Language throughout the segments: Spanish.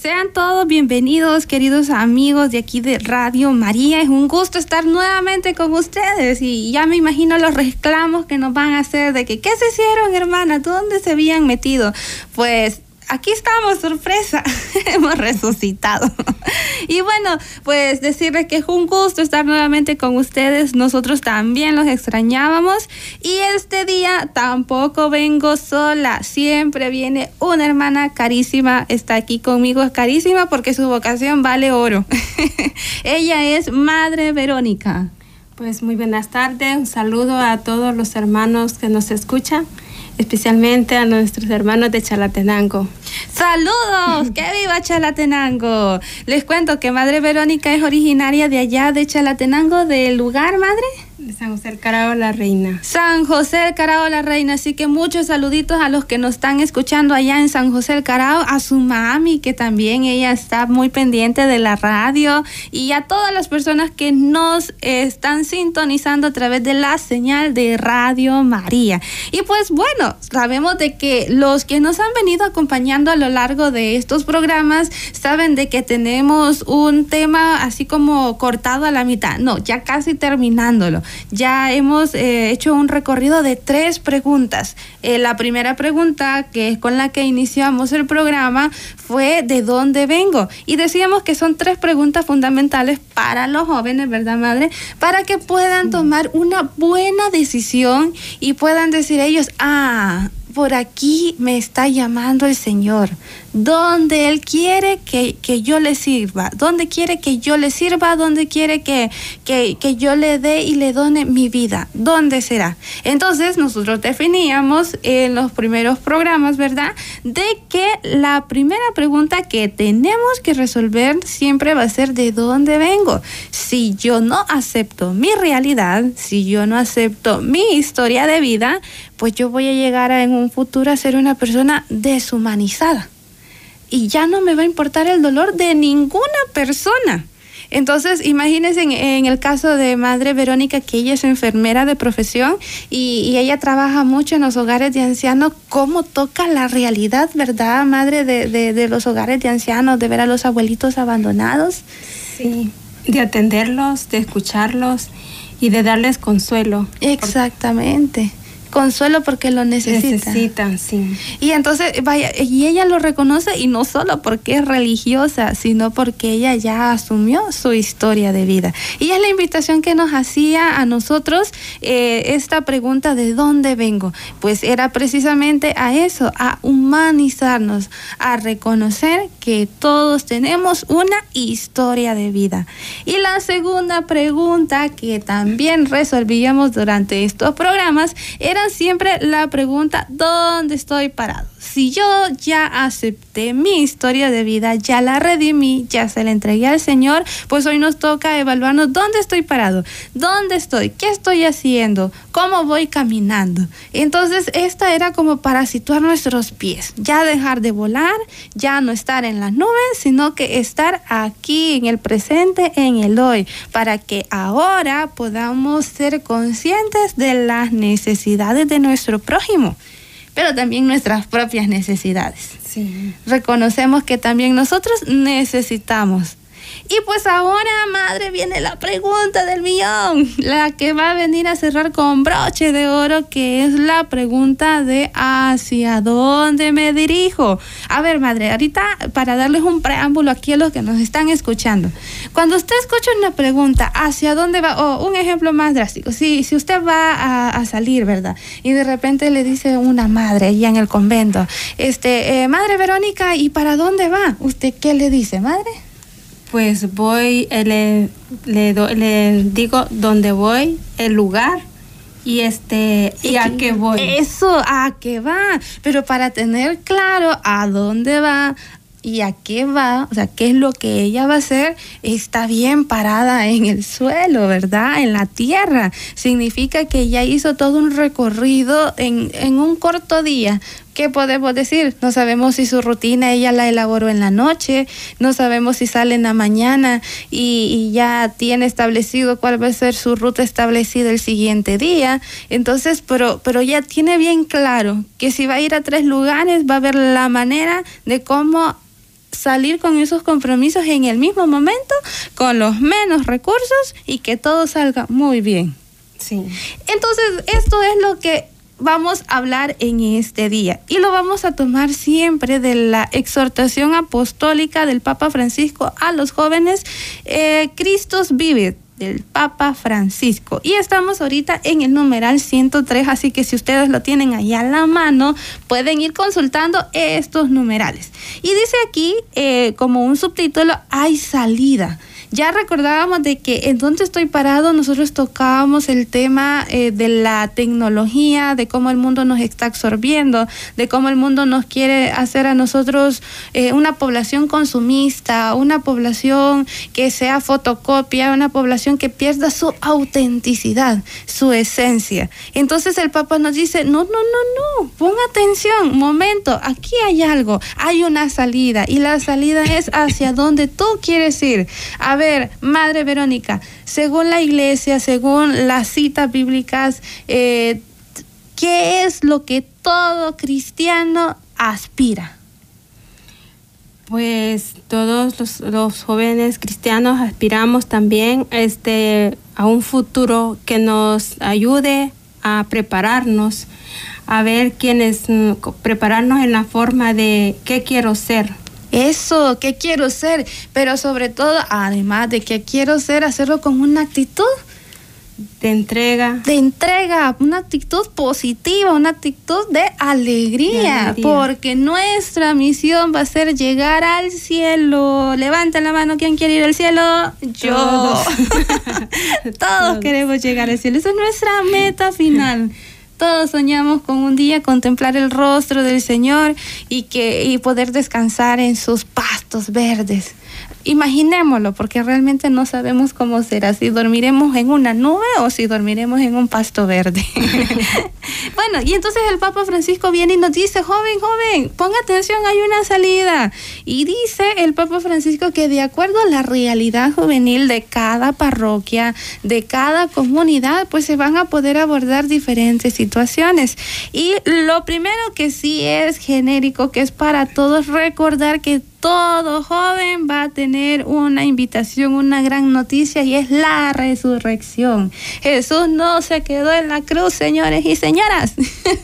Sean todos bienvenidos, queridos amigos de aquí de Radio María. Es un gusto estar nuevamente con ustedes y ya me imagino los reclamos que nos van a hacer de que, ¿qué se hicieron, hermana? ¿Dónde se habían metido? Pues aquí estamos, sorpresa, hemos resucitado. y bueno, pues decirles que es un gusto estar nuevamente con ustedes, nosotros también los extrañábamos. Y este día tampoco vengo sola, siempre viene una hermana carísima, está aquí conmigo, es carísima porque su vocación vale oro. Ella es Madre Verónica. Pues muy buenas tardes, un saludo a todos los hermanos que nos escuchan especialmente a nuestros hermanos de Chalatenango. ¡Saludos! ¡Que viva Chalatenango! Les cuento que Madre Verónica es originaria de allá de Chalatenango, del lugar, Madre. San José el Carao la Reina. San José el Carao la Reina. Así que muchos saluditos a los que nos están escuchando allá en San José el Carao, a su mami, que también ella está muy pendiente de la radio, y a todas las personas que nos están sintonizando a través de la señal de Radio María. Y pues bueno, sabemos de que los que nos han venido acompañando a lo largo de estos programas saben de que tenemos un tema así como cortado a la mitad. No, ya casi terminándolo ya hemos eh, hecho un recorrido de tres preguntas. Eh, la primera pregunta, que es con la que iniciamos el programa, fue ¿de dónde vengo? Y decíamos que son tres preguntas fundamentales para los jóvenes, ¿verdad, madre? Para que puedan tomar una buena decisión y puedan decir ellos, ah, por aquí me está llamando el Señor, donde Él quiere que, yo le sirva, donde quiere que yo le sirva, donde quiere que, que, que yo le dé y le done mi vida, ¿dónde será? Entonces nosotros definíamos en los primeros programas, ¿verdad? De que la primera pregunta que tenemos que resolver siempre va a ser de dónde vengo. Si yo no acepto mi realidad, si yo no acepto mi historia de vida, pues yo voy a llegar a, en un futuro a ser una persona deshumanizada. Y ya no me va a importar el dolor de ninguna persona. Entonces, imagínense en, el caso de Madre Verónica, que ella es enfermera de profesión y, ella trabaja mucho en los hogares de ancianos, cómo toca la realidad, ¿verdad, Madre, de, de los hogares de ancianos, de ver a los abuelitos abandonados? Sí, de atenderlos, de escucharlos y de darles consuelo. Exactamente consuelo porque lo necesitan. Necesitan, sí. Y entonces, vaya, y ella lo reconoce y no solo porque es religiosa, sino porque ella ya asumió su historia de vida. Y es la invitación que nos hacía a nosotros eh, esta pregunta de dónde vengo. Pues era precisamente a eso, a humanizarnos, a reconocer que todos tenemos una historia de vida. Y la segunda pregunta que también resolvíamos durante estos programas era siempre la pregunta, ¿dónde estoy parado? Si yo ya acepté mi historia de vida, ya la redimí, ya se la entregué al Señor, pues hoy nos toca evaluarnos dónde estoy parado, dónde estoy, qué estoy haciendo, cómo voy caminando. Entonces, esta era como para situar nuestros pies, ya dejar de volar, ya no estar en las nubes, sino que estar aquí en el presente, en el hoy, para que ahora podamos ser conscientes de las necesidades de nuestro prójimo pero también nuestras propias necesidades. Sí. Reconocemos que también nosotros necesitamos y pues ahora, madre, viene la pregunta del millón, la que va a venir a cerrar con broche de oro, que es la pregunta de hacia dónde me dirijo. A ver, madre, ahorita para darles un preámbulo aquí a los que nos están escuchando. Cuando usted escucha una pregunta, ¿hacia dónde va? O un ejemplo más drástico, si, si usted va a, salir, ¿verdad? Y de repente le dice una madre allá en el convento, este, eh, madre Verónica, ¿y para dónde va? ¿Usted qué le dice, madre? Pues voy, eh, le, le, le digo dónde voy, el lugar y este y a qué voy. Eso, a qué va. Pero para tener claro a dónde va, y a qué va, o sea, qué es lo que ella va a hacer, está bien parada en el suelo, ¿verdad? En la tierra. Significa que ella hizo todo un recorrido en, en un corto día, ¿Qué podemos decir? No sabemos si su rutina ella la elaboró en la noche, no sabemos si sale en la mañana y, ya tiene establecido cuál va a ser su ruta establecida el siguiente día. Entonces, pero, pero ya tiene bien claro que si va a ir a tres lugares, va a ver la manera de cómo salir con esos compromisos en el mismo momento, con los menos recursos y que todo salga muy bien. Sí. Entonces, esto es lo que vamos a hablar en este día y lo vamos a tomar siempre de la exhortación apostólica del Papa Francisco a los jóvenes, eh, Cristos vive del Papa Francisco. Y estamos ahorita en el numeral 103, así que si ustedes lo tienen ahí a la mano, pueden ir consultando estos numerales. Y dice aquí, eh, como un subtítulo, hay salida ya recordábamos de que en donde estoy parado nosotros tocábamos el tema eh, de la tecnología, de cómo el mundo nos está absorbiendo, de cómo el mundo nos quiere hacer a nosotros eh, una población consumista, una población que sea fotocopia, una población que pierda su autenticidad, su esencia. Entonces el Papa nos dice, no, no, no, no, pon atención, momento, aquí hay algo, hay una salida y la salida es hacia donde tú quieres ir. Madre Verónica, según la iglesia, según las citas bíblicas, eh, ¿qué es lo que todo cristiano aspira? Pues todos los, jóvenes cristianos aspiramos también este, a un futuro que nos ayude a prepararnos, a ver quiénes, mm, prepararnos en la forma de qué quiero ser eso, ¿qué quiero ser? Pero sobre todo, además de que quiero ser, hacerlo con una actitud de entrega. De entrega, una actitud positiva, una actitud de alegría, porque nuestra misión va a ser llegar al cielo. Levanten la mano, ¿quién quiere ir al cielo? Yo. Todos, Todos queremos llegar al cielo. Esa es nuestra meta final. Todos soñamos con un día contemplar el rostro del Señor y que y poder descansar en sus pastos verdes imaginémoslo, porque realmente no sabemos cómo será, si dormiremos en una nube o si dormiremos en un pasto verde. bueno, y entonces el Papa Francisco viene y nos dice, joven, joven, ponga atención, hay una salida. Y dice el Papa Francisco que de acuerdo a la realidad juvenil de cada parroquia, de cada comunidad, pues se van a poder abordar diferentes situaciones. Y lo primero que sí es genérico, que es para todos, recordar que todo joven va a tener una invitación, una gran noticia y es la resurrección. Jesús no se quedó en la cruz, señores y señoras.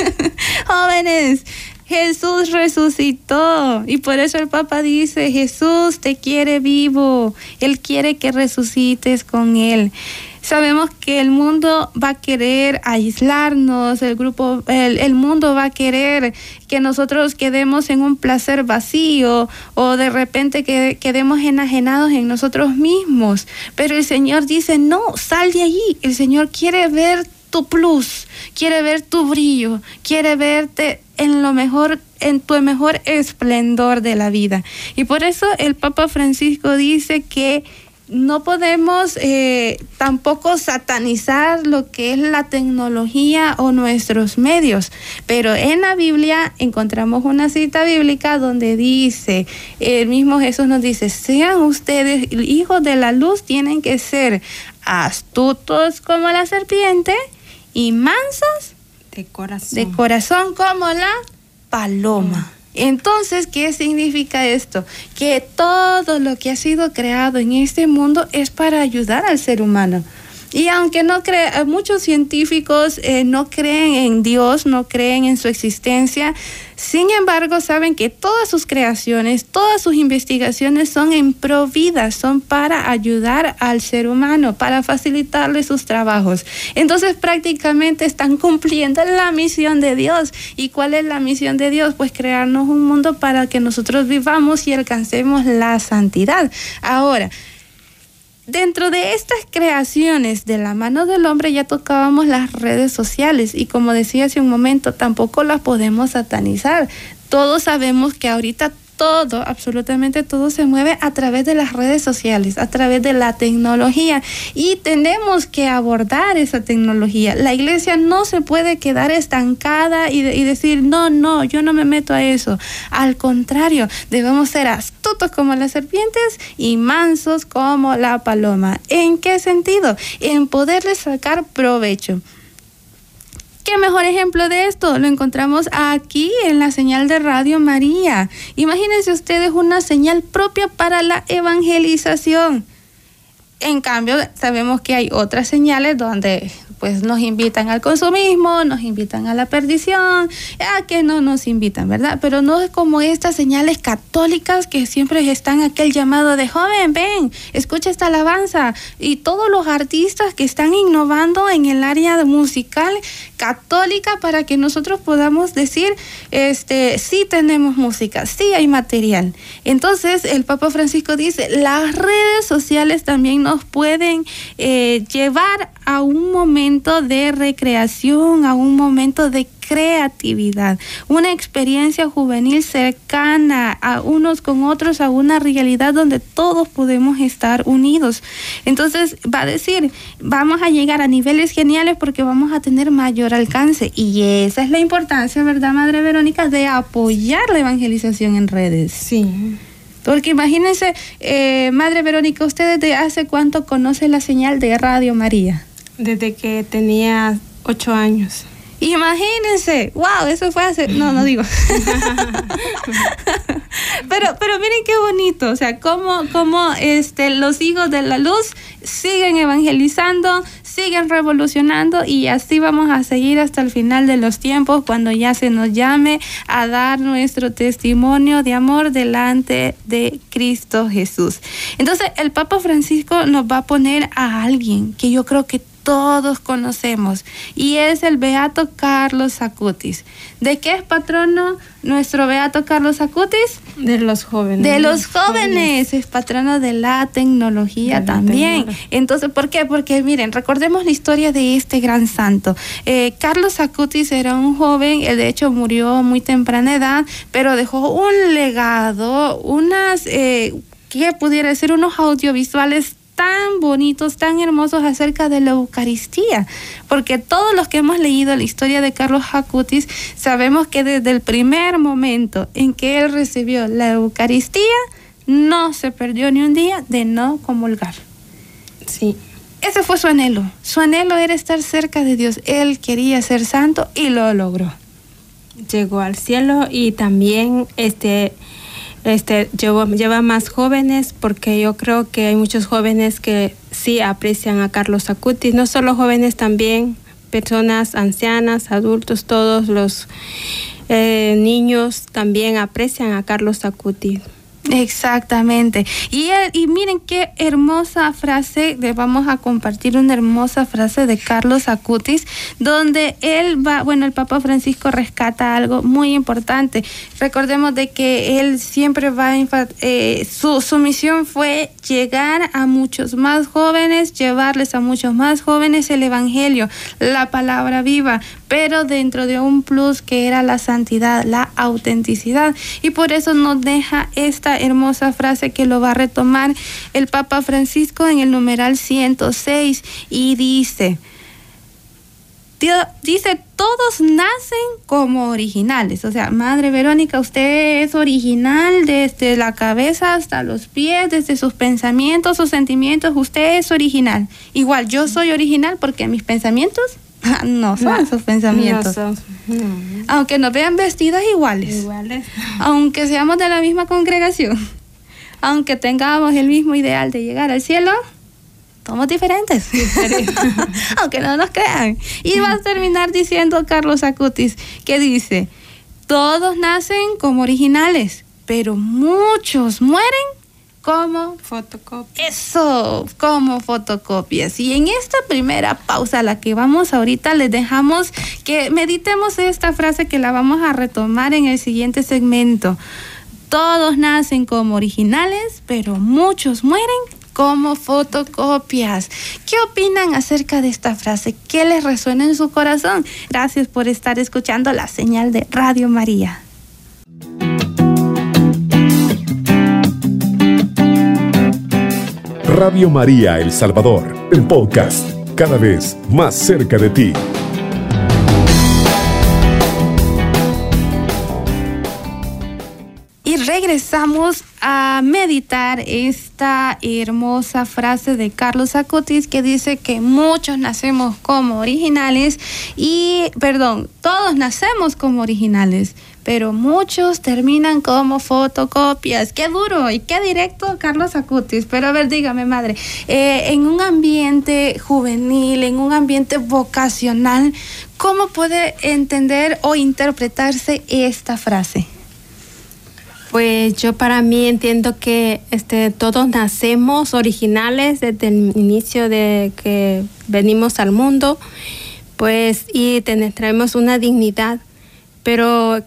Jóvenes, Jesús resucitó y por eso el Papa dice, Jesús te quiere vivo, Él quiere que resucites con Él. Sabemos que el mundo va a querer aislarnos, el grupo, el, mundo va a querer que nosotros quedemos en un placer vacío o de repente que quedemos enajenados en nosotros mismos. Pero el Señor dice, no, sal de allí. El Señor quiere ver tu plus, quiere ver tu brillo, quiere verte en lo mejor, en tu mejor esplendor de la vida. Y por eso el Papa Francisco dice que no podemos eh, tampoco satanizar lo que es la tecnología o nuestros medios, pero en la Biblia encontramos una cita bíblica donde dice, el mismo Jesús nos dice, sean ustedes hijos de la luz, tienen que ser astutos como la serpiente y mansos de corazón, de corazón como la paloma. Entonces, ¿qué significa esto? Que todo lo que ha sido creado en este mundo es para ayudar al ser humano. Y aunque no cree, muchos científicos eh, no creen en Dios, no creen en su existencia, sin embargo saben que todas sus creaciones, todas sus investigaciones son en pro vida, son para ayudar al ser humano, para facilitarle sus trabajos. Entonces prácticamente están cumpliendo la misión de Dios. ¿Y cuál es la misión de Dios? Pues crearnos un mundo para que nosotros vivamos y alcancemos la santidad. Ahora, Dentro de estas creaciones de la mano del hombre ya tocábamos las redes sociales y como decía hace un momento, tampoco las podemos satanizar. Todos sabemos que ahorita todo, absolutamente todo se mueve a través de las redes sociales, a través de la tecnología y tenemos que abordar esa tecnología. La iglesia no se puede quedar estancada y, decir, no, no, yo no me meto a eso. Al contrario, debemos ser astutos como las serpientes y mansos como la paloma. ¿En qué sentido? En poderles sacar provecho. ¿Qué mejor ejemplo de esto? Lo encontramos aquí en la señal de Radio María. Imagínense ustedes una señal propia para la evangelización. En cambio, sabemos que hay otras señales donde pues nos invitan al consumismo, nos invitan a la perdición, a que no nos invitan, ¿verdad? Pero no es como estas señales católicas que siempre están aquel llamado de joven, ven, escucha esta alabanza y todos los artistas que están innovando en el área musical católica para que nosotros podamos decir, este, sí tenemos música, sí hay material. Entonces el Papa Francisco dice, las redes sociales también nos pueden eh, llevar a un momento de recreación, a un momento de creatividad, una experiencia juvenil cercana a unos con otros, a una realidad donde todos podemos estar unidos. Entonces va a decir, vamos a llegar a niveles geniales porque vamos a tener mayor alcance. Y esa es la importancia, ¿verdad, Madre Verónica, de apoyar la evangelización en redes? Sí. Porque imagínense, eh, Madre Verónica, ¿usted desde hace cuánto conoce la señal de Radio María? Desde que tenía ocho años. Imagínense, wow, eso fue hace, no, no digo. pero, pero miren qué bonito, o sea, cómo, cómo este, los hijos de la luz siguen evangelizando, siguen revolucionando y así vamos a seguir hasta el final de los tiempos cuando ya se nos llame a dar nuestro testimonio de amor delante de Cristo Jesús. Entonces el Papa Francisco nos va a poner a alguien que yo creo que todos conocemos y es el Beato Carlos Acutis. ¿De qué es patrono nuestro Beato Carlos Acutis? De los jóvenes. De los jóvenes, es patrono de la tecnología también. Entonces, ¿por qué? Porque miren, recordemos la historia de este gran santo. Eh, Carlos Acutis era un joven, él de hecho murió muy temprana edad, pero dejó un legado, unas... Eh, ¿qué pudiera decir? Unos audiovisuales tan bonitos, tan hermosos acerca de la Eucaristía, porque todos los que hemos leído la historia de Carlos Acutis sabemos que desde el primer momento en que él recibió la Eucaristía, no se perdió ni un día de no comulgar. Sí. Ese fue su anhelo. Su anhelo era estar cerca de Dios. Él quería ser santo y lo logró. Llegó al cielo y también este este, lleva, lleva más jóvenes porque yo creo que hay muchos jóvenes que sí aprecian a Carlos Acutis, no solo jóvenes también, personas ancianas, adultos, todos los eh, niños también aprecian a Carlos Acutis. Exactamente. Y, y miren qué hermosa frase, de, vamos a compartir una hermosa frase de Carlos Acutis, donde él va, bueno, el Papa Francisco rescata algo muy importante. Recordemos de que él siempre va, eh, su, su misión fue llegar a muchos más jóvenes, llevarles a muchos más jóvenes el Evangelio, la palabra viva, pero dentro de un plus que era la santidad, la autenticidad. Y por eso nos deja esta hermosa frase que lo va a retomar el Papa Francisco en el numeral 106 y dice, dice, todos nacen como originales. O sea, Madre Verónica, usted es original desde la cabeza hasta los pies, desde sus pensamientos, sus sentimientos, usted es original. Igual, yo soy original porque mis pensamientos no son sus pensamientos. Aunque nos vean vestidas iguales. Iguales. Aunque seamos de la misma congregación. Aunque tengamos el mismo ideal de llegar al cielo, somos diferentes. Aunque no nos crean. Y va a terminar diciendo Carlos Acutis, que dice, todos nacen como originales, pero muchos mueren como fotocopias. Eso, como fotocopias. Y en esta primera pausa a la que vamos ahorita, les dejamos que meditemos esta frase que la vamos a retomar en el siguiente segmento. Todos nacen como originales, pero muchos mueren como fotocopias. ¿Qué opinan acerca de esta frase? ¿Qué les resuena en su corazón? Gracias por estar escuchando la señal de Radio María. Radio María El Salvador, el podcast, cada vez más cerca de ti. Regresamos a meditar esta hermosa frase de Carlos Acutis que dice que muchos nacemos como originales y, perdón, todos nacemos como originales, pero muchos terminan como fotocopias. Qué duro y qué directo, Carlos Acutis. Pero a ver, dígame, madre, eh, en un ambiente juvenil, en un ambiente vocacional, ¿cómo puede entender o interpretarse esta frase? Pues yo para mí entiendo que este, todos nacemos originales desde el inicio de que venimos al mundo, pues y traemos una dignidad, pero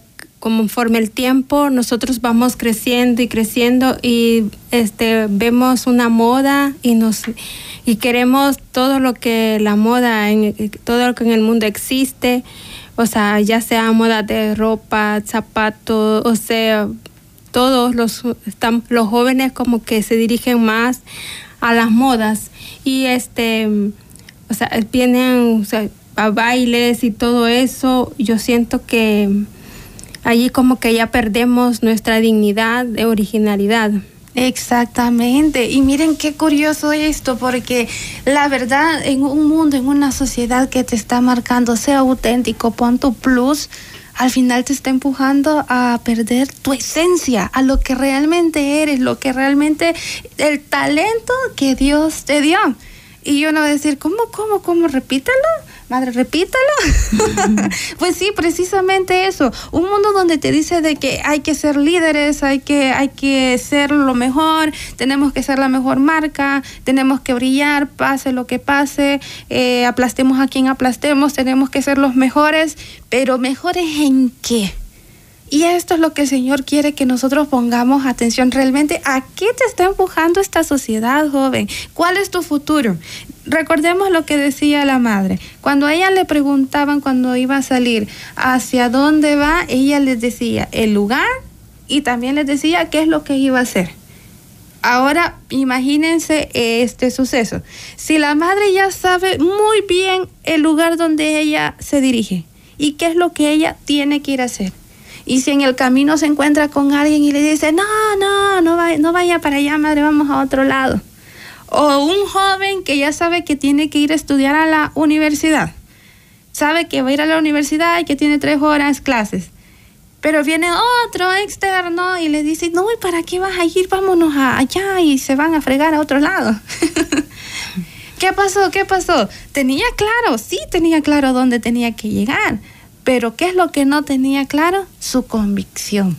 conforme el tiempo nosotros vamos creciendo y creciendo y este vemos una moda y nos y queremos todo lo que la moda en todo lo que en el mundo existe o sea ya sea moda de ropa zapatos o sea todos los, están, los jóvenes como que se dirigen más a las modas y este, o sea, vienen a bailes y todo eso. Yo siento que allí como que ya perdemos nuestra dignidad de originalidad. Exactamente. Y miren qué curioso esto, porque la verdad, en un mundo, en una sociedad que te está marcando, sea auténtico, pon tu plus, al final te está empujando a perder tu esencia, a lo que realmente eres, lo que realmente, el talento que Dios te dio. Y yo no voy a decir, ¿cómo, cómo, cómo? Repítalo. Madre, repítalo. pues sí, precisamente eso. Un mundo donde te dice de que hay que ser líderes, hay que, hay que ser lo mejor, tenemos que ser la mejor marca, tenemos que brillar, pase lo que pase, eh, aplastemos a quien aplastemos, tenemos que ser los mejores, pero mejores en qué? Y esto es lo que el Señor quiere que nosotros pongamos atención realmente. ¿A qué te está empujando esta sociedad, joven? ¿Cuál es tu futuro? Recordemos lo que decía la madre. Cuando a ella le preguntaban cuando iba a salir hacia dónde va, ella les decía el lugar y también les decía qué es lo que iba a hacer. Ahora imagínense este suceso. Si la madre ya sabe muy bien el lugar donde ella se dirige y qué es lo que ella tiene que ir a hacer y si en el camino se encuentra con alguien y le dice, no, no, no, vaya, no vaya para allá, madre, vamos a otro lado. O un joven que ya sabe que tiene que ir a estudiar a la universidad. Sabe que va a ir a la universidad y que tiene tres horas clases. Pero viene otro externo y le dice, no, ¿y para qué vas a ir? Vámonos allá y se van a fregar a otro lado. ¿Qué pasó? ¿Qué pasó? Tenía claro, sí tenía claro dónde tenía que llegar pero ¿qué es lo que no tenía claro? Su convicción.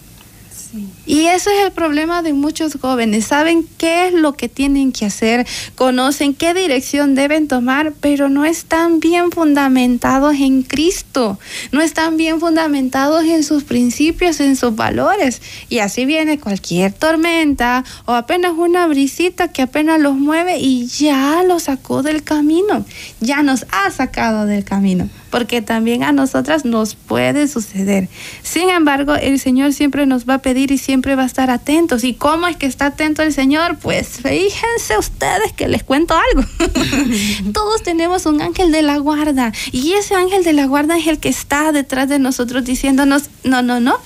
Y eso es el problema de muchos jóvenes. Saben qué es lo que tienen que hacer, conocen qué dirección deben tomar, pero no están bien fundamentados en Cristo, no están bien fundamentados en sus principios, en sus valores. Y así viene cualquier tormenta o apenas una brisita que apenas los mueve y ya los sacó del camino, ya nos ha sacado del camino porque también a nosotras nos puede suceder. Sin embargo, el Señor siempre nos va a pedir y siempre va a estar atentos. ¿Y cómo es que está atento el Señor? Pues fíjense ustedes que les cuento algo. Todos tenemos un ángel de la guarda y ese ángel de la guarda es el que está detrás de nosotros diciéndonos, no, no, no,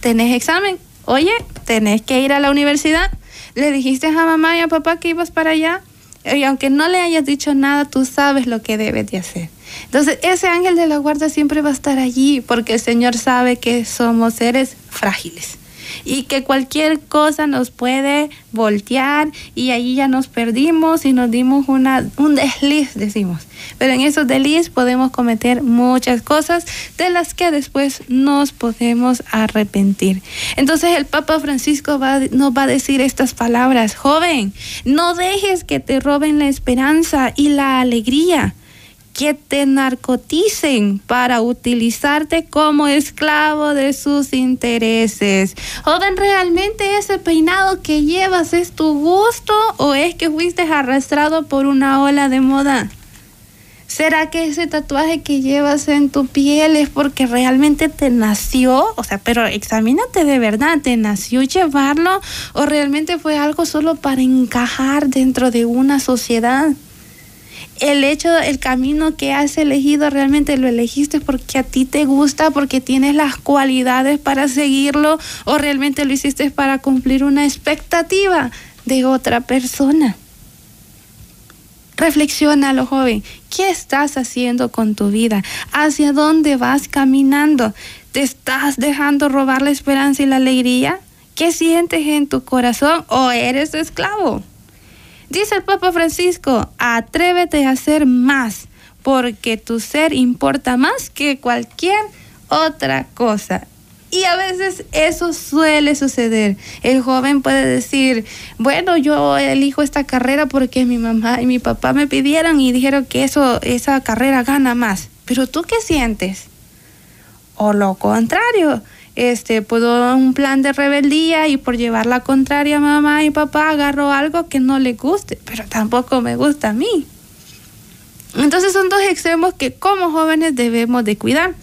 tenés examen, oye, tenés que ir a la universidad. Le dijiste a mamá y a papá que ibas para allá. Y aunque no le hayas dicho nada, tú sabes lo que debes de hacer. Entonces, ese ángel de la guarda siempre va a estar allí porque el Señor sabe que somos seres frágiles y que cualquier cosa nos puede voltear y allí ya nos perdimos y nos dimos una, un desliz, decimos. Pero en esos desliz podemos cometer muchas cosas de las que después nos podemos arrepentir. Entonces el Papa Francisco va, nos va a decir estas palabras, joven, no dejes que te roben la esperanza y la alegría que te narcoticen para utilizarte como esclavo de sus intereses. Joven, ¿realmente ese peinado que llevas es tu gusto o es que fuiste arrastrado por una ola de moda? ¿Será que ese tatuaje que llevas en tu piel es porque realmente te nació? O sea, pero examínate de verdad, ¿te nació llevarlo o realmente fue algo solo para encajar dentro de una sociedad? El hecho, el camino que has elegido, realmente lo elegiste porque a ti te gusta, porque tienes las cualidades para seguirlo o realmente lo hiciste para cumplir una expectativa de otra persona. Reflexiona, lo joven, ¿qué estás haciendo con tu vida? ¿Hacia dónde vas caminando? ¿Te estás dejando robar la esperanza y la alegría? ¿Qué sientes en tu corazón o eres esclavo? Dice el Papa Francisco, atrévete a hacer más, porque tu ser importa más que cualquier otra cosa. Y a veces eso suele suceder. El joven puede decir, bueno, yo elijo esta carrera porque mi mamá y mi papá me pidieron y dijeron que eso, esa carrera gana más. Pero tú qué sientes? O lo contrario, este, puedo un plan de rebeldía y por llevar la contraria mamá y papá agarro algo que no le guste, pero tampoco me gusta a mí. Entonces son dos extremos que como jóvenes debemos de cuidar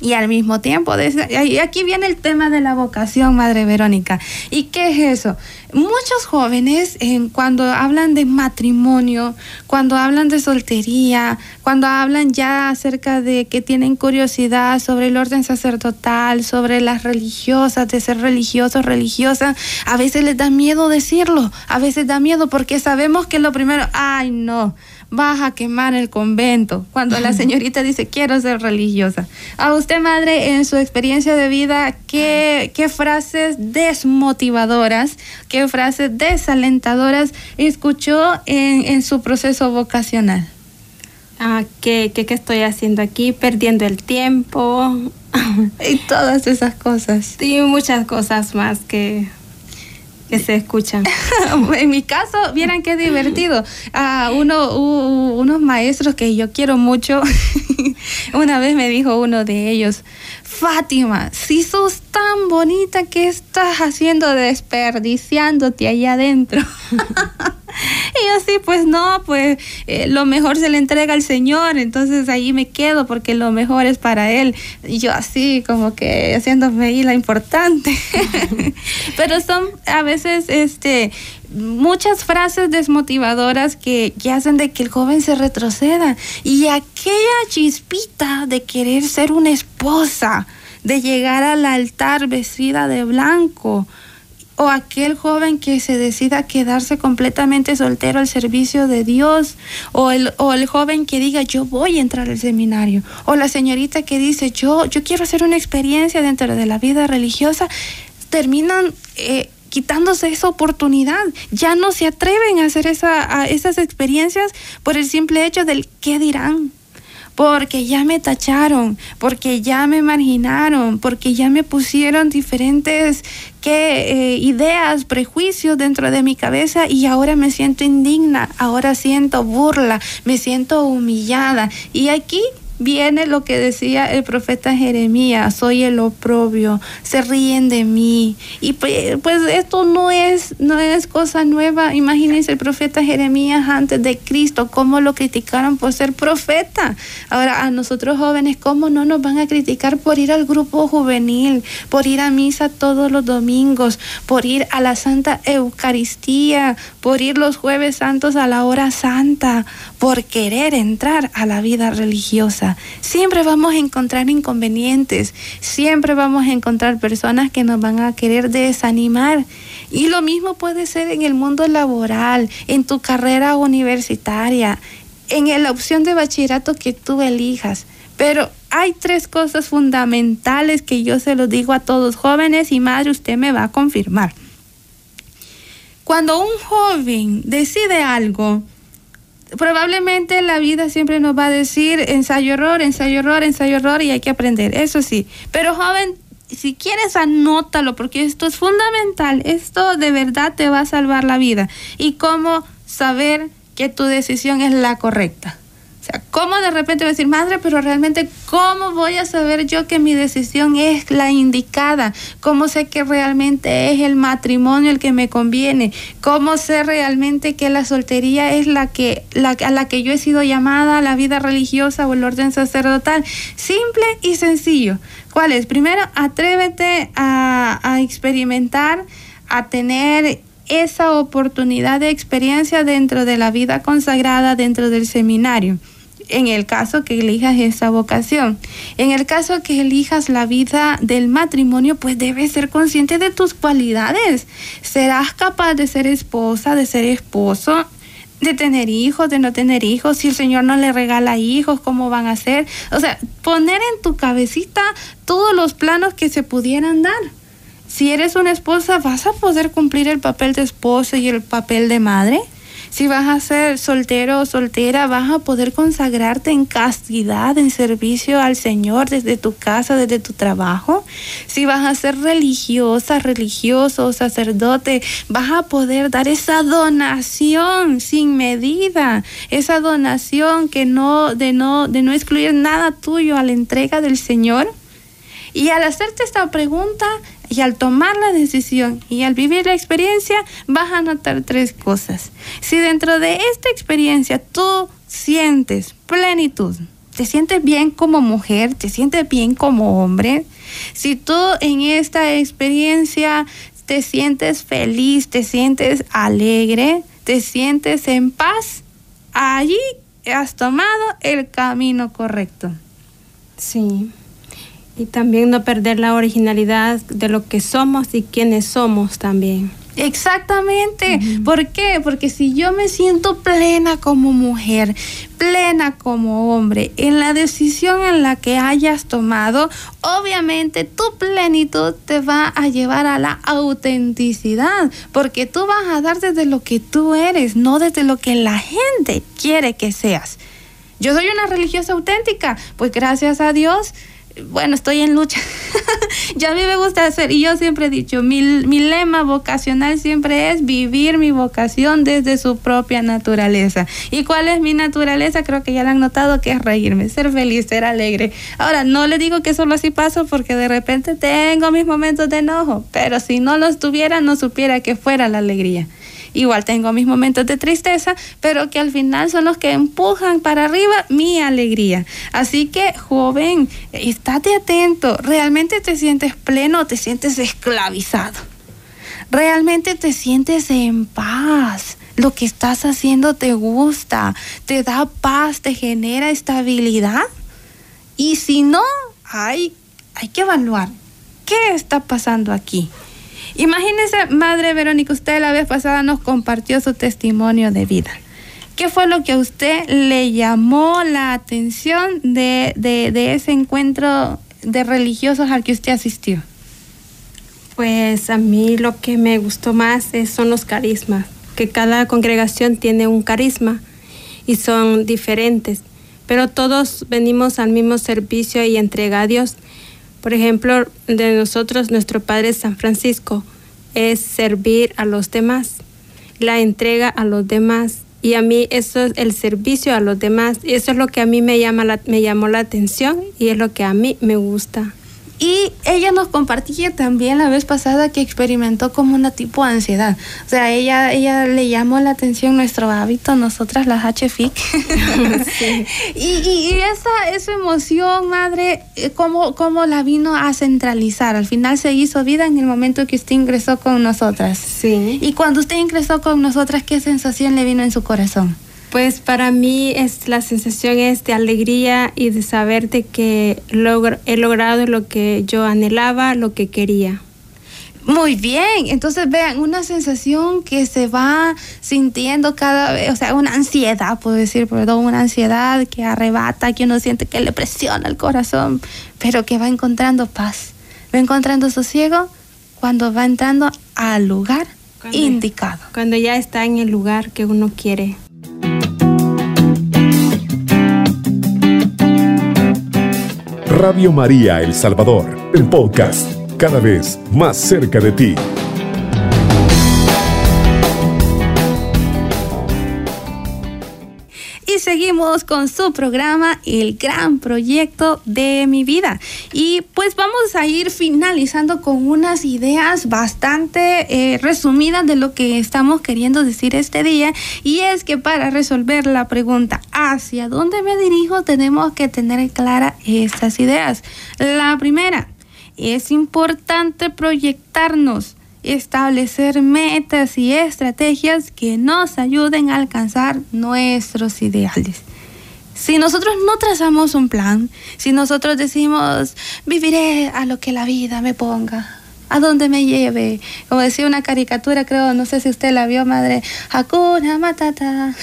y al mismo tiempo, y aquí viene el tema de la vocación, Madre Verónica. ¿Y qué es eso? Muchos jóvenes cuando hablan de matrimonio, cuando hablan de soltería, cuando hablan ya acerca de que tienen curiosidad sobre el orden sacerdotal, sobre las religiosas, de ser religiosos, religiosas, a veces les da miedo decirlo, a veces da miedo porque sabemos que lo primero, ay no, vas a quemar el convento. Cuando la señorita dice, quiero ser religiosa. A usted, madre, en su experiencia de vida, ¿qué, qué frases desmotivadoras, qué frases desalentadoras escuchó en, en su proceso vocacional? Ah, ¿qué, qué, ¿Qué estoy haciendo aquí? Perdiendo el tiempo. y todas esas cosas. Y muchas cosas más que que se escuchan. en mi caso, vieran qué divertido. Uh, uno, unos maestros que yo quiero mucho, una vez me dijo uno de ellos, Fátima, si sos tan bonita, ¿qué estás haciendo desperdiciándote allá adentro? y yo sí, pues no, pues eh, lo mejor se le entrega al Señor, entonces ahí me quedo porque lo mejor es para Él. Y yo así, como que haciéndome ahí la importante. Pero son a veces, este, muchas frases desmotivadoras que, que, hacen de que el joven se retroceda. Y aquella chispita de querer ser una esposa, de llegar al altar vestida de blanco, o aquel joven que se decida quedarse completamente soltero al servicio de Dios, o el, o el joven que diga yo voy a entrar al seminario, o la señorita que dice yo, yo quiero hacer una experiencia dentro de la vida religiosa, terminan eh, quitándose esa oportunidad, ya no se atreven a hacer esa, esas experiencias por el simple hecho del qué dirán porque ya me tacharon, porque ya me marginaron, porque ya me pusieron diferentes eh, ideas, prejuicios dentro de mi cabeza y ahora me siento indigna, ahora siento burla, me siento humillada. Y aquí viene lo que decía el profeta Jeremías, soy el oprobio, se ríen de mí. Y pues, pues, esto no es, no es cosa nueva. Imagínense el profeta Jeremías antes de Cristo, cómo lo criticaron por ser profeta. Ahora a nosotros jóvenes, ¿cómo no nos van a criticar por ir al grupo juvenil, por ir a misa todos los domingos, por ir a la Santa Eucaristía, por ir los jueves santos a la hora santa, por querer entrar a la vida religiosa? Siempre vamos a encontrar inconvenientes, siempre vamos a encontrar personas que nos van a querer desanimar. Y lo mismo puede ser en el mundo laboral, en tu carrera universitaria, en la opción de bachillerato que tú elijas. Pero hay tres cosas fundamentales que yo se los digo a todos jóvenes y madre, usted me va a confirmar. Cuando un joven decide algo, probablemente la vida siempre nos va a decir ensayo error, ensayo error, ensayo error y hay que aprender, eso sí. Pero joven, si quieres anótalo porque esto es fundamental, esto de verdad te va a salvar la vida. Y cómo saber que tu decisión es la correcta. ¿Cómo de repente voy a decir, madre, pero realmente, ¿cómo voy a saber yo que mi decisión es la indicada? ¿Cómo sé que realmente es el matrimonio el que me conviene? ¿Cómo sé realmente que la soltería es la que, la, a la que yo he sido llamada, la vida religiosa o el orden sacerdotal? Simple y sencillo. ¿Cuál es? Primero, atrévete a experimentar, a tener esa oportunidad de experiencia dentro de la vida consagrada, dentro del seminario. En el caso que elijas esa vocación. En el caso que elijas la vida del matrimonio, pues debes ser consciente de tus cualidades. Serás capaz de ser esposa, de ser esposo, de tener hijos, de no tener hijos, si el Señor no le regala hijos, ¿cómo van a ser? O sea, poner en tu cabecita todos los planos que se pudieran dar si eres una esposa, ¿vas a poder cumplir el papel de esposa y el papel de madre? Si vas a ser soltero o soltera, vas a poder consagrarte en castidad, en servicio al Señor desde tu casa, desde tu trabajo. Si vas a ser religiosa, religioso sacerdote, vas a poder dar esa donación sin medida, esa donación que no de no de no excluir nada tuyo a la entrega del Señor. Y al hacerte esta pregunta, y al tomar la decisión y al vivir la experiencia, vas a notar tres cosas. Si dentro de esta experiencia tú sientes plenitud, te sientes bien como mujer, te sientes bien como hombre, si tú en esta experiencia te sientes feliz, te sientes alegre, te sientes en paz, allí has tomado el camino correcto. Sí. Y también no perder la originalidad de lo que somos y quiénes somos también. Exactamente. ¿Por qué? Porque si yo me siento plena como mujer, plena como hombre, en la decisión en la que hayas tomado, obviamente tu plenitud te va a llevar a la autenticidad, porque tú vas a dar desde lo que tú eres, no desde lo que la gente quiere que seas. Yo soy una religiosa auténtica, pues gracias a Dios bueno, estoy en lucha. ya a mí me gusta hacer, y yo siempre he dicho, mi, mi, lema vocacional siempre es vivir mi vocación desde su propia naturaleza. ¿Y cuál es mi naturaleza? Creo que ya lo han notado, que es reírme, ser feliz, ser alegre. Ahora, no le digo que solo así paso porque de repente tengo mis momentos de enojo, pero si no los tuviera, no supiera que fuera la alegría. Igual tengo mis momentos de tristeza, pero que al final son los que empujan para arriba mi alegría. Así que, joven, estate atento. ¿Realmente te sientes pleno o te sientes esclavizado? ¿Realmente te sientes en paz? Lo que estás haciendo te gusta, te da paz, te genera estabilidad. Y si no, hay, hay que evaluar qué está pasando aquí. Imagínese, Madre Verónica, usted la vez pasada nos compartió su testimonio de vida. ¿Qué fue lo que a usted le llamó la atención de, ese encuentro de religiosos al que usted asistió? Pues a mí lo que me gustó más son los carismas, que cada congregación tiene un carisma y son diferentes, pero todos venimos al mismo servicio y entrega a Dios. Por ejemplo, de nosotros, nuestro Padre San Francisco es servir a los demás, la entrega a los demás. Y a mí eso es el servicio a los demás. Y eso es lo que a mí me, llama me llamó la atención y es lo que a mí me gusta. Y ella nos compartía también la vez pasada que experimentó como una tipo de ansiedad. O sea, ella, ella le llamó la atención nuestro hábito, nosotras las HFIC. y, y, esa, esa emoción, madre, eh, ¿cómo, ¿cómo la vino a centralizar? Al final se hizo vida en el momento que usted ingresó con nosotras. Sí. Y cuando usted ingresó con nosotras, ¿qué sensación le vino en su corazón? Pues para mí es la sensación es de alegría y de saber de que he logrado lo que yo anhelaba, lo que quería. Muy bien, entonces vean, una sensación que se va sintiendo cada vez, o sea, una ansiedad, puedo decir, perdón, una ansiedad que arrebata, que uno siente que le presiona el corazón, pero que va encontrando paz, va encontrando sosiego cuando va entrando al lugar indicado. Cuando ya está en el lugar que uno quiere. Radio María El Salvador, el podcast, cada vez más cerca de ti. Seguimos con su programa El gran proyecto de mi vida. Y pues vamos a ir finalizando con unas ideas bastante eh, resumidas de lo que estamos queriendo decir este día. Y es que para resolver la pregunta hacia dónde me dirijo tenemos que tener clara estas ideas. La primera, es importante proyectarnos establecer metas y estrategias que nos ayuden a alcanzar nuestros ideales. Si nosotros no trazamos un plan, si nosotros decimos, viviré a lo que la vida me ponga, a dónde me lleve. Como decía una caricatura, creo, no sé si usted la vio, madre, Hakuna Matata.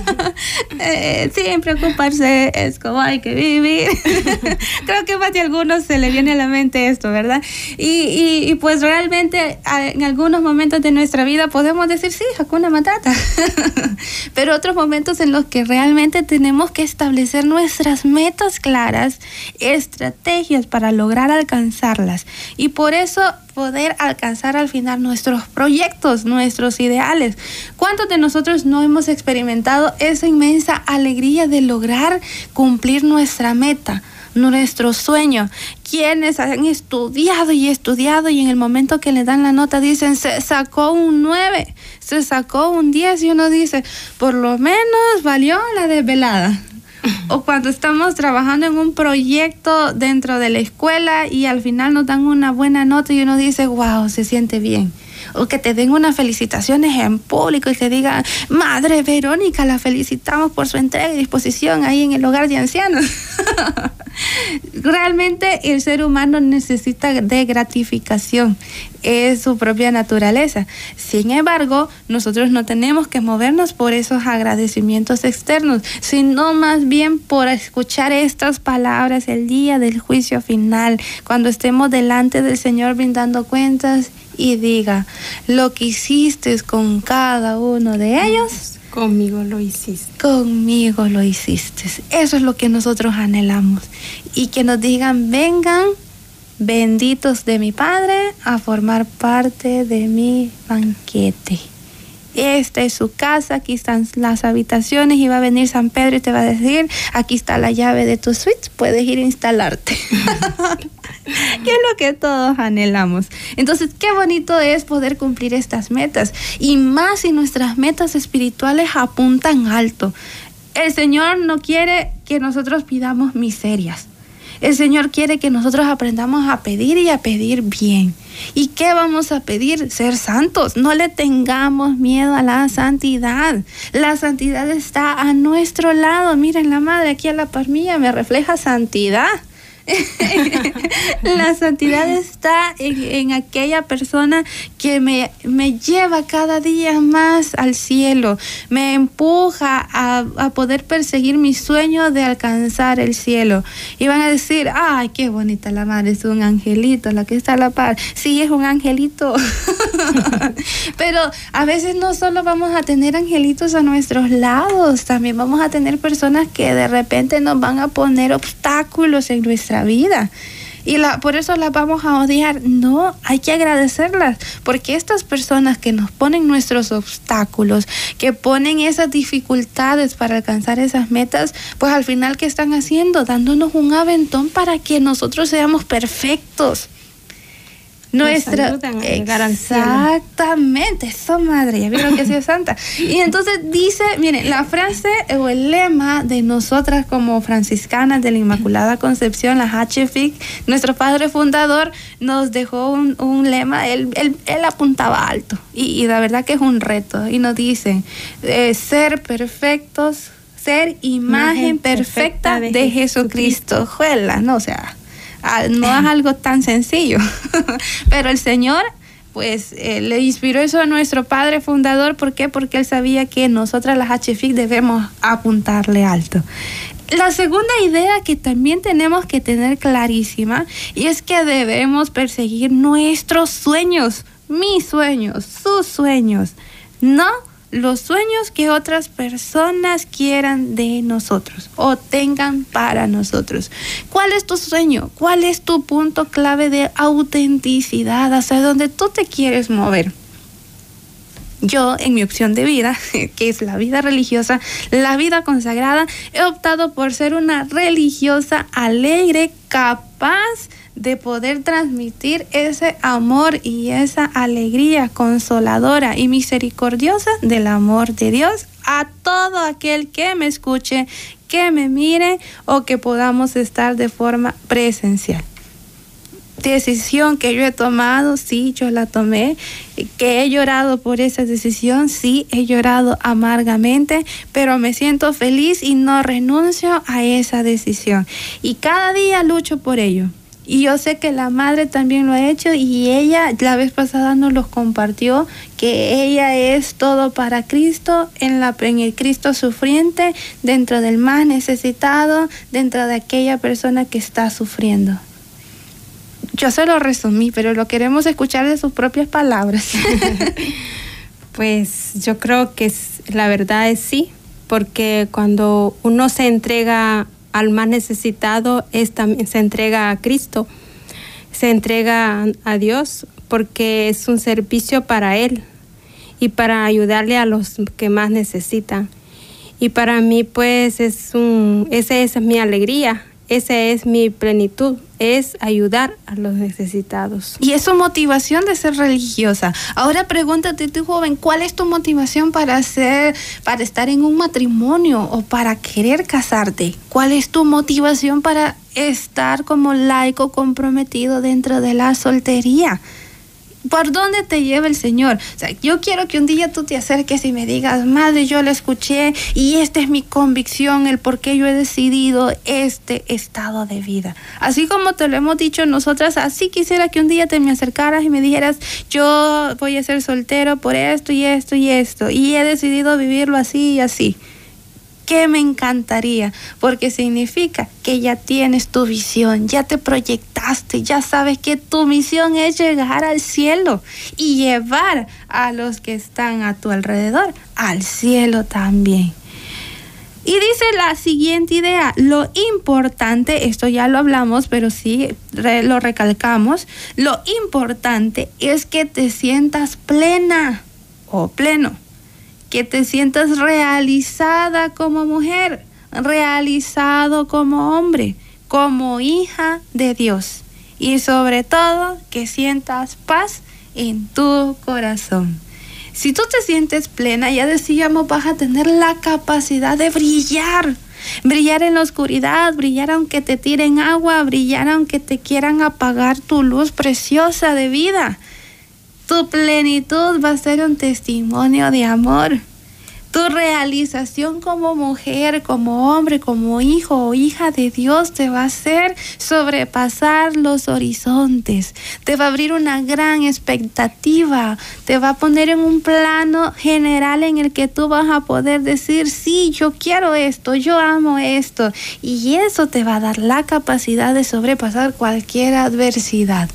eh, sin preocuparse, es como hay que vivir. creo que más de algunos se le viene a la mente esto, ¿verdad? Y, y, pues realmente en algunos momentos de nuestra vida podemos decir, sí, Hakuna Matata. Pero otros momentos en los que realmente tenemos que establecer nuestras metas claras, estrategias para lograr alcanzarlas. Y por eso poder alcanzar al final nuestros proyectos, nuestros ideales. ¿Cuántos de nosotros no hemos experimentado esa inmensa alegría de lograr cumplir nuestra meta? nuestro sueño. Quienes han estudiado y estudiado y en el momento que le dan la nota dicen, se sacó un 9, se sacó un 10 y uno dice, por lo menos valió la desvelada o cuando estamos trabajando en un proyecto dentro de la escuela y al final nos dan una buena nota y uno dice, wow, se siente bien. O que te den unas felicitaciones en público y te digan, Madre Verónica, la felicitamos por su entrega y disposición ahí en el hogar de ancianos. Realmente el ser humano necesita de gratificación, es su propia naturaleza. Sin embargo, nosotros no tenemos que movernos por esos agradecimientos externos, sino más bien por escuchar estas palabras el día del juicio final, cuando estemos delante del Señor brindando cuentas y diga, lo que hiciste con cada uno de ellos Conmigo lo hiciste. Conmigo lo hiciste. Eso es lo que nosotros anhelamos. Y que nos digan, vengan, benditos de mi Padre, a formar parte de mi banquete. Esta es su casa, aquí están las habitaciones y va a venir San Pedro y te va a decir, aquí está la llave de tu suite, puedes ir a instalarte. que es lo que todos anhelamos. Entonces, qué bonito es poder cumplir estas metas y más si nuestras metas espirituales apuntan alto. El Señor no quiere que nosotros pidamos miserias. El Señor quiere que nosotros aprendamos a pedir y a pedir bien. ¿Y qué vamos a pedir? Ser santos. No le tengamos miedo a la santidad. La santidad está a nuestro lado. Miren, la madre aquí a la par mía me refleja santidad. la santidad está en, aquella persona que me, me, lleva cada día más al cielo, me empuja a, a, poder perseguir mi sueño de alcanzar el cielo. Y van a decir, ay, qué bonita la madre, es un angelito, la que está a la par. Sí, es un angelito. Pero a veces no solo vamos a tener angelitos a nuestros lados, también vamos a tener personas que de repente nos van a poner obstáculos en nuestra vida. Y la, por eso las vamos a odiar. No, hay que agradecerlas, porque estas personas que nos ponen nuestros obstáculos, que ponen esas dificultades para alcanzar esas metas, pues al final, ¿qué están haciendo? Dándonos un aventón para que nosotros seamos perfectos nuestra exactamente eso madre ya vieron que sí es santa. Y entonces dice miren la frase o el lema de nosotras como franciscanas de la Inmaculada Concepción la HFIC nuestro padre fundador nos dejó un, lema él, él, apuntaba alto. Y, la verdad que es un reto. Y nos dice eh, ser perfectos ser imagen, perfecta, de, Jesucristo. Juela, no o sea no es algo tan sencillo, pero el Señor pues eh, le inspiró eso a nuestro padre fundador. ¿Por qué? Porque él sabía que nosotras las HFIC debemos apuntarle alto. La segunda idea que también tenemos que tener clarísima y es que debemos perseguir nuestros sueños, mis sueños, sus sueños, no los sueños que otras personas quieran de nosotros o tengan para nosotros. ¿Cuál es tu sueño? ¿Cuál es tu punto clave de autenticidad hacia donde tú te quieres mover? Yo, en mi opción de vida, que es la vida religiosa, la vida consagrada, he optado por ser una religiosa alegre, capaz de poder transmitir ese amor y esa alegría consoladora y misericordiosa del amor de Dios a todo aquel que me escuche, que me mire o que podamos estar de forma presencial decisión que yo he tomado, sí, yo la tomé, que he llorado por esa decisión, sí, he llorado amargamente, pero me siento feliz y no renuncio a esa decisión. Y cada día lucho por ello. Y yo sé que la madre también lo ha hecho y ella la vez pasada nos los compartió que ella es todo para Cristo, en, la, en el Cristo sufriente, dentro del más necesitado, dentro de aquella persona que está sufriendo. Yo se lo resumí, pero lo queremos escuchar de sus propias palabras. pues yo creo que la verdad es sí, porque cuando uno se entrega al más necesitado, es, también se entrega a Cristo, se entrega a Dios, porque es un servicio para Él y para ayudarle a los que más necesitan. Y para mí, pues, es un, esa es mi alegría, esa es mi plenitud, es ayudar a los necesitados. Y es su motivación de ser religiosa. Ahora pregúntate tú, joven, ¿cuál es tu motivación para hacer, para estar en un matrimonio o para querer casarte? ¿Cuál es tu motivación para estar como laico comprometido dentro de la soltería? ¿Por dónde te lleva el Señor? O sea, yo quiero que un día tú te acerques y me digas, madre, yo la escuché y esta es mi convicción, el por qué yo he decidido este estado de vida. Así como te lo hemos dicho nosotras, así quisiera que un día te me acercaras y me dijeras, yo voy a ser soltero por esto y esto y esto, y he decidido vivirlo así y así que me encantaría, porque significa que ya tienes tu visión, ya te proyectaste, ya sabes que tu misión es llegar al cielo y llevar a los que están a tu alrededor al cielo también. Y dice la siguiente idea, lo importante, esto ya lo hablamos, pero sí lo recalcamos, lo importante es que te sientas plena o pleno que te sientas realizada como mujer, realizado como hombre, como hija de Dios. Y sobre todo, que sientas paz en tu corazón. Si tú te sientes plena, ya decíamos, vas a tener la capacidad de brillar. Brillar en la oscuridad, brillar aunque te tiren agua, brillar aunque te quieran apagar tu luz preciosa de vida. Tu plenitud va a ser un testimonio de amor. Tu realización como mujer, como hombre, como hijo o hija de Dios te va a hacer sobrepasar los horizontes. Te va a abrir una gran expectativa. Te va a poner en un plano general en el que tú vas a poder decir, sí, yo quiero esto, yo amo esto. Y eso te va a dar la capacidad de sobrepasar cualquier adversidad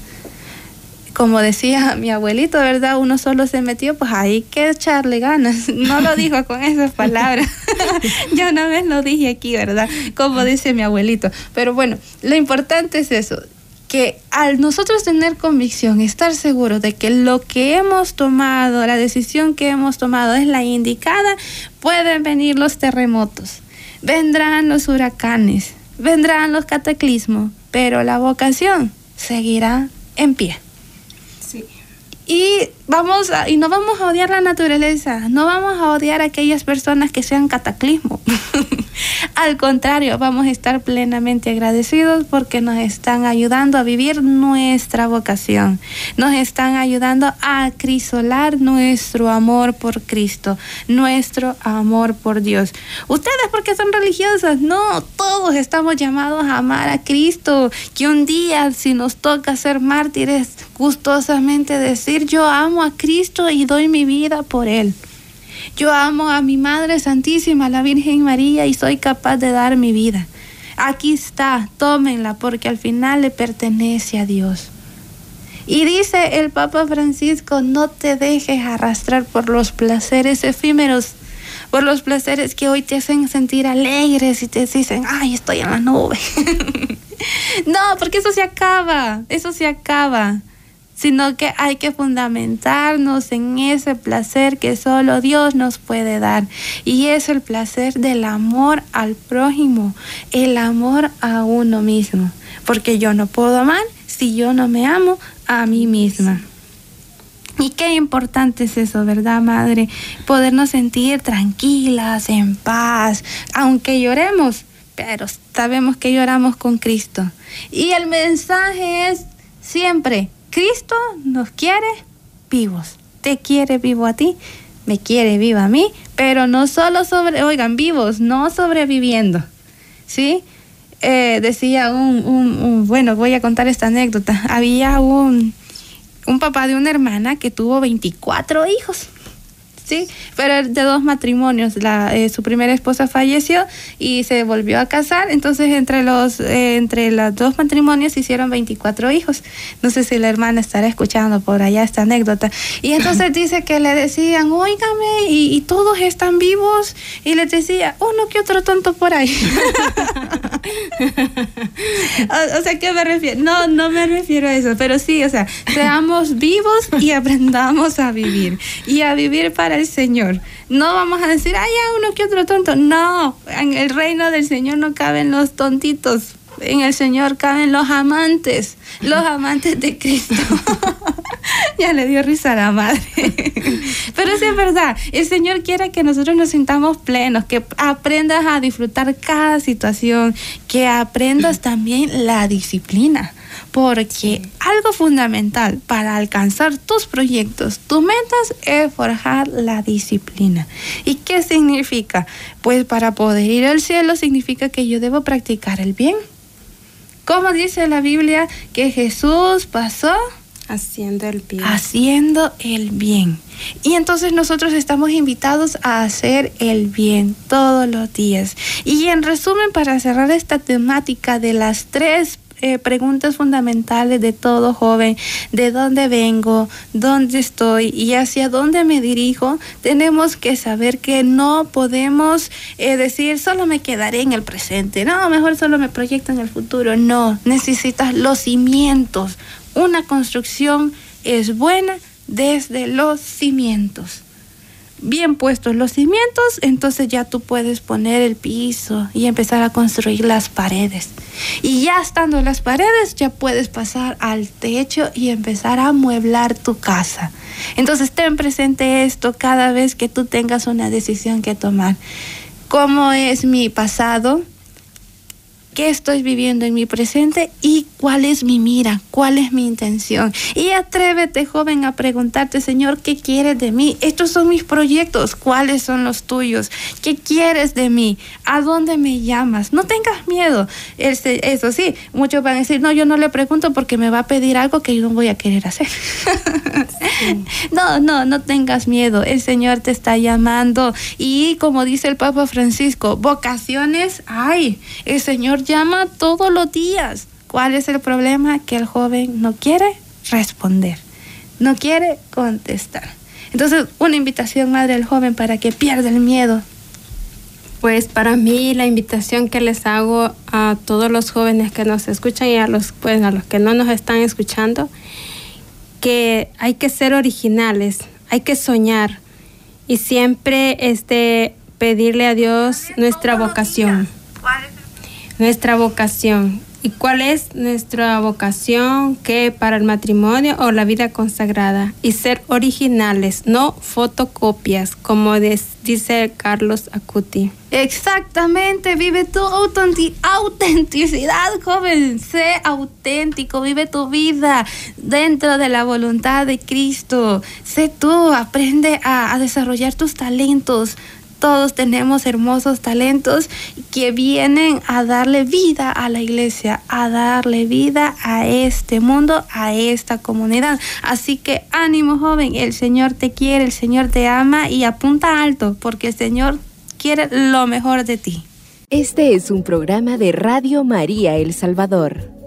como decía mi abuelito, ¿verdad? Uno solo se metió, pues hay que echarle ganas. No lo dijo con esas palabras. Yo una vez lo dije aquí, ¿verdad? Como dice mi abuelito. Pero bueno, lo importante es eso, que al nosotros tener convicción, estar seguros de que lo que hemos tomado, la decisión que hemos tomado es la indicada, pueden venir los terremotos, vendrán los huracanes, vendrán los cataclismos, pero la vocación seguirá en pie. Y vamos a, y no vamos a odiar la naturaleza, no vamos a odiar a aquellas personas que sean cataclismo. Al contrario, vamos a estar plenamente agradecidos porque nos están ayudando a vivir nuestra vocación, nos están ayudando a acrisolar nuestro amor por Cristo, nuestro amor por Dios. Ustedes porque son religiosas, no, todos estamos llamados a amar a Cristo, que un día si nos toca ser mártires, gustosamente decir yo amo a Cristo y doy mi vida por Él. Yo amo a mi Madre Santísima, la Virgen María, y soy capaz de dar mi vida. Aquí está, tómenla, porque al final le pertenece a Dios. Y dice el Papa Francisco, no te dejes arrastrar por los placeres efímeros, por los placeres que hoy te hacen sentir alegres y te dicen, ay, estoy en la nube. no, porque eso se acaba, eso se acaba. Sino que hay que fundamentarnos en ese placer que solo Dios nos puede dar. Y es el placer del amor al prójimo, el amor a uno mismo. Porque yo no puedo amar si yo no me amo a mí misma. Y qué importante es eso, ¿verdad, Madre? Podernos sentir tranquilas, en paz, aunque lloremos, pero sabemos que lloramos con Cristo. Y el mensaje es siempre, Cristo nos quiere vivos. Te quiere vivo a ti, me quiere vivo a mí, pero no solo sobre, oigan, vivos, no sobreviviendo. ¿Sí? Eh, decía un, bueno, voy a contar esta anécdota. Había un, un papá de una hermana que tuvo 24 hijos. Sí, pero de dos matrimonios. La, eh, su primera esposa falleció y se volvió a casar. Entonces, entre los eh, entre los dos matrimonios hicieron 24 hijos. No sé si la hermana estará escuchando por allá esta anécdota. Y entonces dice que le decían, óigame, y, todos están vivos. Y le decía, uno que otro tonto por ahí. o, o, sea, ¿qué me refiero? No, no me refiero a eso, pero sí, o sea, seamos vivos y aprendamos a vivir. Y a vivir para el Señor. No vamos a decir, ay, ya uno que otro tonto. No, en el reino del Señor no caben los tontitos. En el Señor caben los amantes, los amantes de Cristo. ya le dio risa a la madre. Pero sí es verdad, el Señor quiere que nosotros nos sintamos plenos, que aprendas a disfrutar cada situación, que aprendas también la disciplina porque algo fundamental para alcanzar tus proyectos, tus metas, es forjar la disciplina. ¿Y qué significa? Pues para poder ir al cielo significa que yo debo practicar el bien. ¿Cómo dice la Biblia que Jesús pasó? Haciendo el bien. Haciendo el bien. Y entonces nosotros estamos invitados a hacer el bien todos los días. Y en resumen, para cerrar esta temática de las tres eh, preguntas fundamentales de todo joven, de dónde vengo, dónde estoy y hacia dónde me dirijo, tenemos que saber que no podemos eh, decir solo me quedaré en el presente, no, mejor solo me proyecto en el futuro, no, necesitas los cimientos. Una construcción es buena desde los cimientos bien puestos los cimientos, entonces ya tú puedes poner el piso y empezar a construir las paredes. Y ya estando las paredes, ya puedes pasar al techo y empezar a amueblar tu casa. Entonces ten presente esto cada vez que tú tengas una decisión que tomar. ¿Cómo es mi pasado? Qué estoy viviendo en mi presente y cuál es mi mira, cuál es mi intención. Y atrévete, joven, a preguntarte, Señor, ¿qué quieres de mí? Estos son mis proyectos, ¿cuáles son los tuyos? ¿Qué quieres de mí? ¿A dónde me llamas? No tengas miedo. Eso sí, muchos van a decir, no, yo no le pregunto porque me va a pedir algo que yo no voy a querer hacer. no, no, no tengas miedo. El Señor te está llamando. Y como dice el Papa Francisco, vocaciones hay. El Señor llama todos los días. ¿Cuál es el problema? Que el joven no quiere responder, no quiere contestar. Entonces, una invitación, madre, al joven para que pierda el miedo. Pues para mí la invitación que les hago a todos los jóvenes que nos escuchan y a los, pues, a los que no nos están escuchando, que hay que ser originales, hay que soñar y siempre este, pedirle a Dios nuestra vocación nuestra vocación. ¿Y cuál es nuestra vocación? ¿Qué para el matrimonio o la vida consagrada? Y ser originales, no fotocopias, como dice Carlos Acuti. Exactamente, vive tu autenticidad, joven. Sé auténtico, vive tu vida dentro de la voluntad de Cristo. Sé tú, aprende a desarrollar tus talentos todos tenemos hermosos talentos que vienen a darle vida a la iglesia, a darle vida a este mundo, a esta comunidad. Así que ánimo joven, el Señor te quiere, el Señor te ama y apunta alto porque el Señor quiere lo mejor de ti. Este es un programa de Radio María El Salvador.